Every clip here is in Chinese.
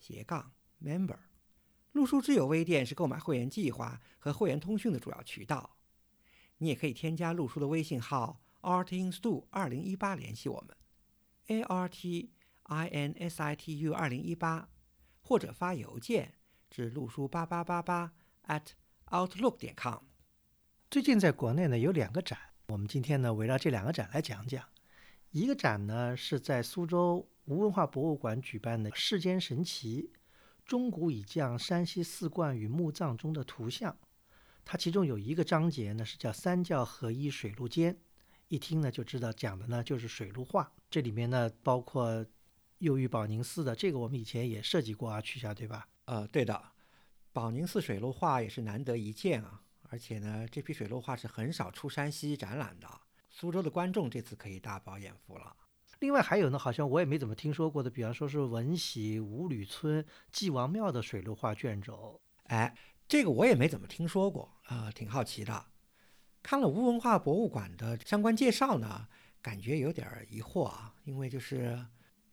斜杠 member，路书之友微店是购买会员计划和会员通讯的主要渠道。你也可以添加路书的微信号 artinstu 二零一八联系我们，a r t i n s i t u 二零一八，或者发邮件至路书八八八八 at outlook 点 com。最近在国内呢有两个展，我们今天呢围绕这两个展来讲讲。一个展呢是在苏州。吴文化博物馆举办的“世间神奇：中古以降山西四观与墓葬中的图像”，它其中有一个章节呢是叫“三教合一水陆间”，一听呢就知道讲的呢就是水陆画。这里面呢包括右玉宝宁寺的，这个我们以前也涉及过啊，去下对吧？呃，对的，宝宁寺水陆画也是难得一见啊，而且呢这批水陆画是很少出山西展览的，苏州的观众这次可以大饱眼福了。另外还有呢，好像我也没怎么听说过的，比方说是文喜五吕村祭王庙的水陆画卷轴，哎，这个我也没怎么听说过啊，挺好奇的。看了吴文化博物馆的相关介绍呢，感觉有点疑惑啊，因为就是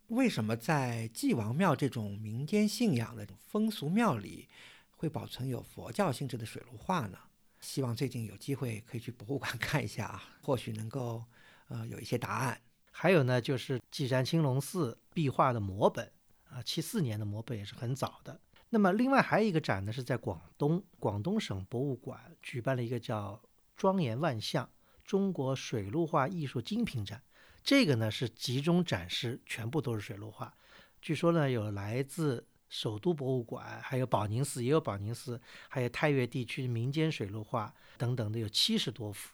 为什么在祭王庙这种民间信仰的风俗庙里，会保存有佛教性质的水陆画呢？希望最近有机会可以去博物馆 看一下啊，或许能够呃有一些答案。还有呢，就是稷山青龙寺壁画的摹本啊，七四年的摹本也是很早的。那么另外还有一个展呢，是在广东广东省博物馆举办了一个叫“庄严万象：中国水陆画艺术精品展”。这个呢是集中展示，全部都是水陆画。据说呢有来自首都博物馆，还有宝宁寺也有宝宁寺，还有太岳地区民间水陆画等等的有七十多幅。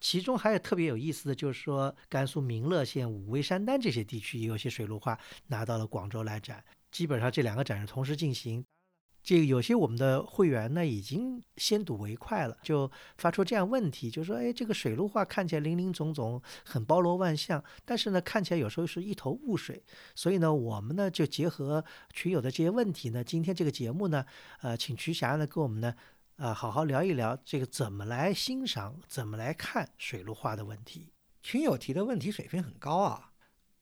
其中还有特别有意思的就是说，甘肃民乐县武威山丹这些地区也有些水陆画拿到了广州来展。基本上这两个展是同时进行。这个有些我们的会员呢已经先睹为快了，就发出这样问题，就说：哎，这个水陆画看起来林林总总，很包罗万象，但是呢看起来有时候是一头雾水。所以呢，我们呢就结合群友的这些问题呢，今天这个节目呢，呃，请瞿霞呢跟我们呢。啊，好好聊一聊这个怎么来欣赏、怎么来看水陆画的问题。群友提的问题水平很高啊，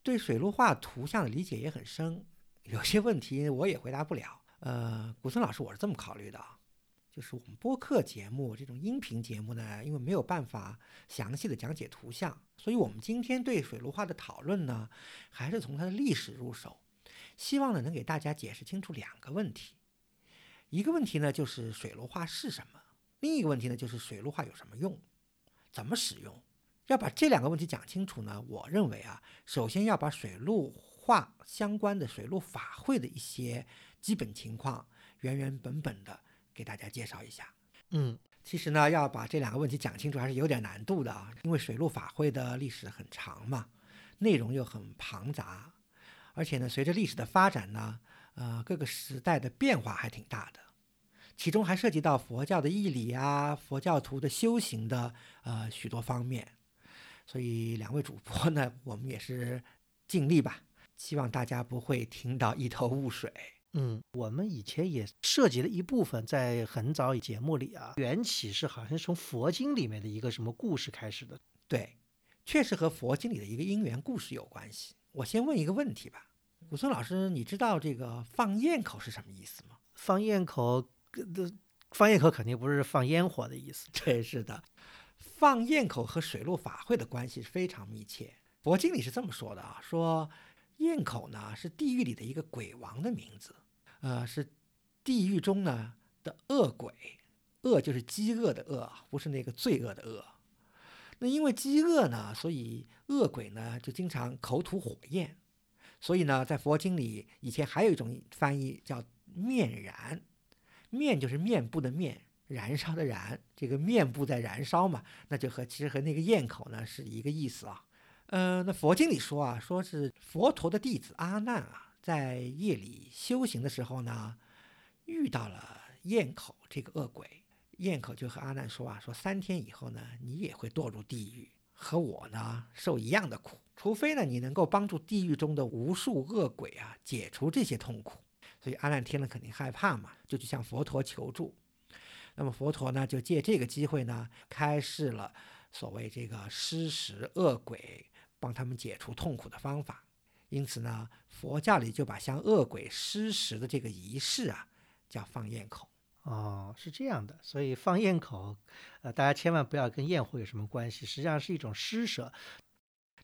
对水陆画图像的理解也很深，有些问题我也回答不了。呃，古村老师，我是这么考虑的，就是我们播客节目这种音频节目呢，因为没有办法详细的讲解图像，所以我们今天对水陆画的讨论呢，还是从它的历史入手，希望呢能给大家解释清楚两个问题。一个问题呢，就是水陆画是什么；另一个问题呢，就是水陆画有什么用，怎么使用。要把这两个问题讲清楚呢，我认为啊，首先要把水陆画相关的水陆法会的一些基本情况原原本本的给大家介绍一下。嗯，其实呢，要把这两个问题讲清楚还是有点难度的啊，因为水陆法会的历史很长嘛，内容又很庞杂，而且呢，随着历史的发展呢。呃，各个时代的变化还挺大的，其中还涉及到佛教的义理啊，佛教徒的修行的呃许多方面，所以两位主播呢，我们也是尽力吧，希望大家不会听到一头雾水。嗯，我们以前也涉及了一部分，在很早节目里啊，缘起是好像是从佛经里面的一个什么故事开始的。对，确实和佛经里的一个因缘故事有关系。我先问一个问题吧。武松老师，你知道这个放焰口是什么意思吗？放焰口，的放焰口肯定不是放烟火的意思。对，是的，放焰口和水陆法会的关系是非常密切。佛经里是这么说的啊，说焰口呢是地狱里的一个鬼王的名字，呃，是地狱中呢的恶鬼，恶就是饥饿的恶，不是那个罪恶的恶。那因为饥饿呢，所以恶鬼呢就经常口吐火焰。所以呢，在佛经里，以前还有一种翻译叫“面燃”，面就是面部的面，燃烧的燃，这个面部在燃烧嘛，那就和其实和那个咽口呢是一个意思啊。呃，那佛经里说啊，说是佛陀的弟子阿难啊，在夜里修行的时候呢，遇到了焰口这个恶鬼。焰口就和阿难说啊，说三天以后呢，你也会堕入地狱，和我呢受一样的苦，除非呢你能够帮助地狱中的无数恶鬼啊解除这些痛苦。所以阿难听了肯定害怕嘛，就去向佛陀求助。那么佛陀呢，就借这个机会呢，开示了所谓这个施食恶鬼，帮他们解除痛苦的方法。因此呢，佛教里就把向恶鬼施食的这个仪式啊，叫放焰口。哦，是这样的。所以放焰口，呃，大家千万不要跟焰火有什么关系，实际上是一种施舍。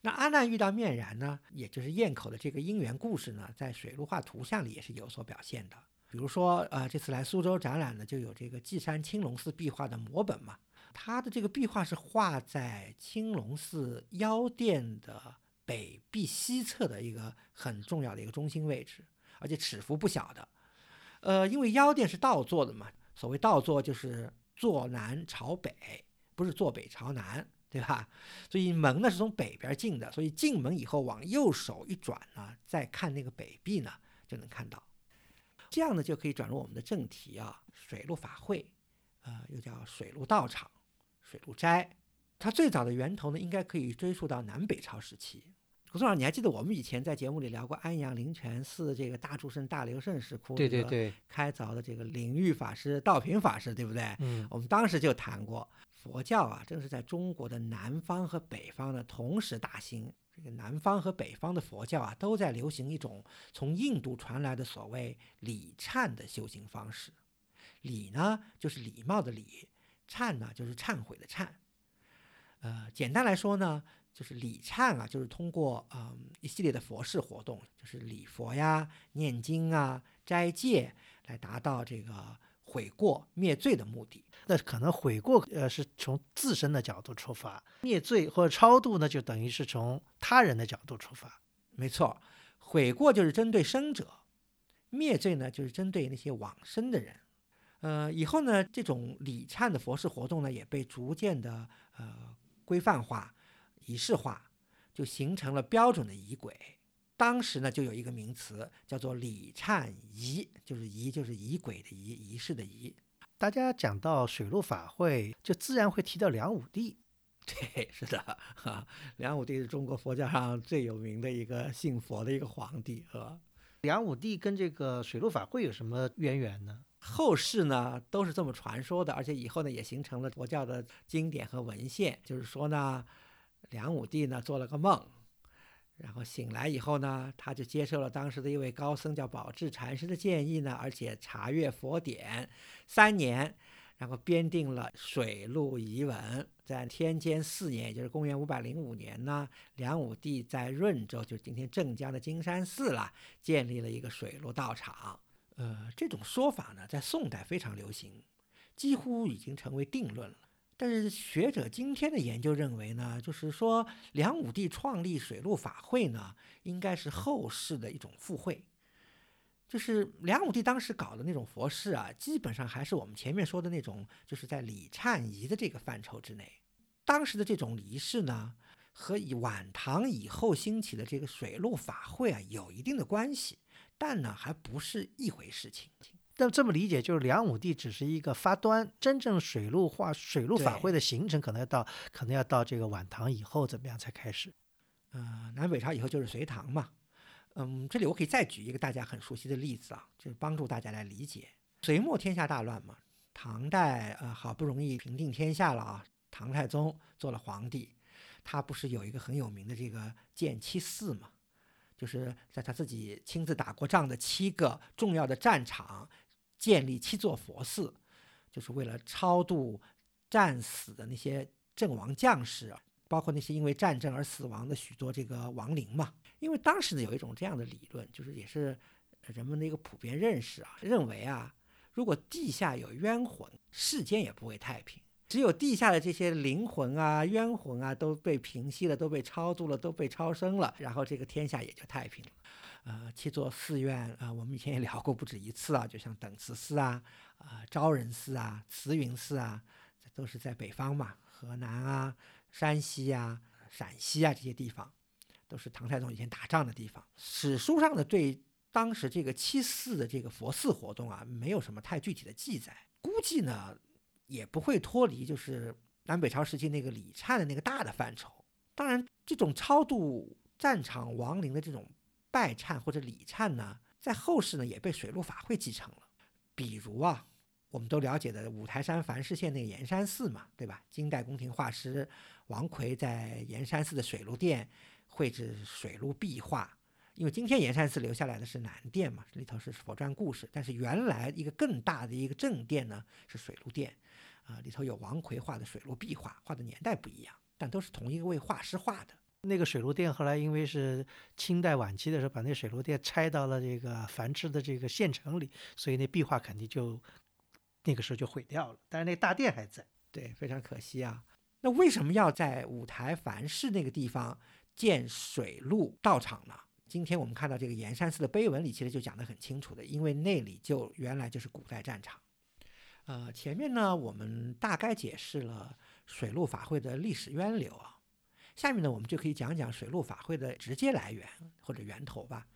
那阿难遇到面燃呢，也就是堰口的这个因缘故事呢，在水陆画图像里也是有所表现的。比如说，呃，这次来苏州展览呢，就有这个稷山青龙寺壁画的摹本嘛。它的这个壁画是画在青龙寺腰殿的北壁西侧的一个很重要的一个中心位置，而且尺幅不小的。呃，因为腰殿是倒坐的嘛，所谓倒坐就是坐南朝北，不是坐北朝南，对吧？所以门呢是从北边进的，所以进门以后往右手一转呢，再看那个北壁呢，就能看到。这样呢，就可以转入我们的正题啊，水陆法会，呃，又叫水陆道场、水陆斋。它最早的源头呢，应该可以追溯到南北朝时期。胡总长，你还记得我们以前在节目里聊过安阳灵泉寺这个大住圣大留圣石窟对对对，开凿的这个灵玉法师、道平法师，对不对？嗯，我们当时就谈过，佛教啊，正是在中国的南方和北方呢同时大兴。这个南方和北方的佛教啊，都在流行一种从印度传来的所谓礼忏的修行方式。礼呢，就是礼貌的礼；忏呢，就是忏悔的忏。呃，简单来说呢，就是礼忏啊，就是通过嗯一系列的佛事活动，就是礼佛呀、念经啊、斋戒，来达到这个悔过灭罪的目的。那可能悔过，呃，是从自身的角度出发；灭罪或者超度呢，就等于是从他人的角度出发。没错，悔过就是针对生者，灭罪呢就是针对那些往生的人。呃，以后呢，这种礼忏的佛事活动呢，也被逐渐的呃规范化、仪式化，就形成了标准的仪轨。当时呢，就有一个名词叫做礼忏仪，就是仪就是仪轨的仪，仪式的仪。大家讲到水陆法会，就自然会提到梁武帝。对，是的，哈，梁武帝是中国佛教上最有名的一个信佛的一个皇帝，是吧？梁武帝跟这个水陆法会有什么渊源呢？后世呢都是这么传说的，而且以后呢也形成了佛教的经典和文献。就是说呢，梁武帝呢做了个梦，然后醒来以后呢，他就接受了当时的一位高僧叫宝智禅师的建议呢，而且查阅佛典三年，然后编定了水陆仪文。在天监四年，也就是公元五百零五年呢，梁武帝在润州，就是今天镇江的金山寺了，建立了一个水陆道场。呃，这种说法呢，在宋代非常流行，几乎已经成为定论了。但是学者今天的研究认为呢，就是说梁武帝创立水陆法会呢，应该是后世的一种附会。就是梁武帝当时搞的那种佛事啊，基本上还是我们前面说的那种，就是在礼忏仪的这个范畴之内。当时的这种仪式呢，和以晚唐以后兴起的这个水陆法会啊，有一定的关系。但呢，还不是一回事情。那这么理解，就是梁武帝只是一个发端，真正水陆化、水陆法会的形成，可能要到，可能要到这个晚唐以后怎么样才开始？呃，南北朝以后就是隋唐嘛。嗯，这里我可以再举一个大家很熟悉的例子啊，就是帮助大家来理解。隋末天下大乱嘛，唐代呃好不容易平定天下了啊，唐太宗做了皇帝，他不是有一个很有名的这个建七寺嘛？就是在他自己亲自打过仗的七个重要的战场，建立七座佛寺，就是为了超度战死的那些阵亡将士，包括那些因为战争而死亡的许多这个亡灵嘛。因为当时呢有一种这样的理论，就是也是人们的一个普遍认识啊，认为啊，如果地下有冤魂，世间也不会太平。只有地下的这些灵魂啊、冤魂啊都被平息了，都被超度了，都被超生了，然后这个天下也就太平了。呃，七座寺院啊，我们以前也聊过不止一次啊，就像等慈寺啊、啊昭仁寺啊、慈云寺啊，这都是在北方嘛，河南啊、山西啊、陕西啊这些地方，都是唐太宗以前打仗的地方。史书上的对当时这个七寺的这个佛寺活动啊，没有什么太具体的记载，估计呢也不会脱离就是南北朝时期那个礼忏的那个大的范畴。当然，这种超度战场亡灵的这种拜忏或者礼忏呢，在后世呢也被水陆法会继承了。比如啊，我们都了解的五台山梵世县那个岩山寺嘛，对吧？金代宫廷画师王奎在岩山寺的水陆殿绘制水陆壁画。因为今天岩山寺留下来的是南殿嘛，里头是佛传故事，但是原来一个更大的一个正殿呢是水陆殿，啊，里头有王奎画的水陆壁画，画的年代不一样，但都是同一位画师画的。那个水陆殿后来因为是清代晚期的时候，把那水陆殿拆到了这个繁殖的这个县城里，所以那壁画肯定就那个时候就毁掉了。但是那大殿还在，对，非常可惜啊。那为什么要在五台繁氏那个地方建水陆道场呢？今天我们看到这个盐山寺的碑文里，其实就讲得很清楚的，因为那里就原来就是古代战场。呃，前面呢我们大概解释了水陆法会的历史渊流，下面呢我们就可以讲讲水陆法会的直接来源或者源头吧。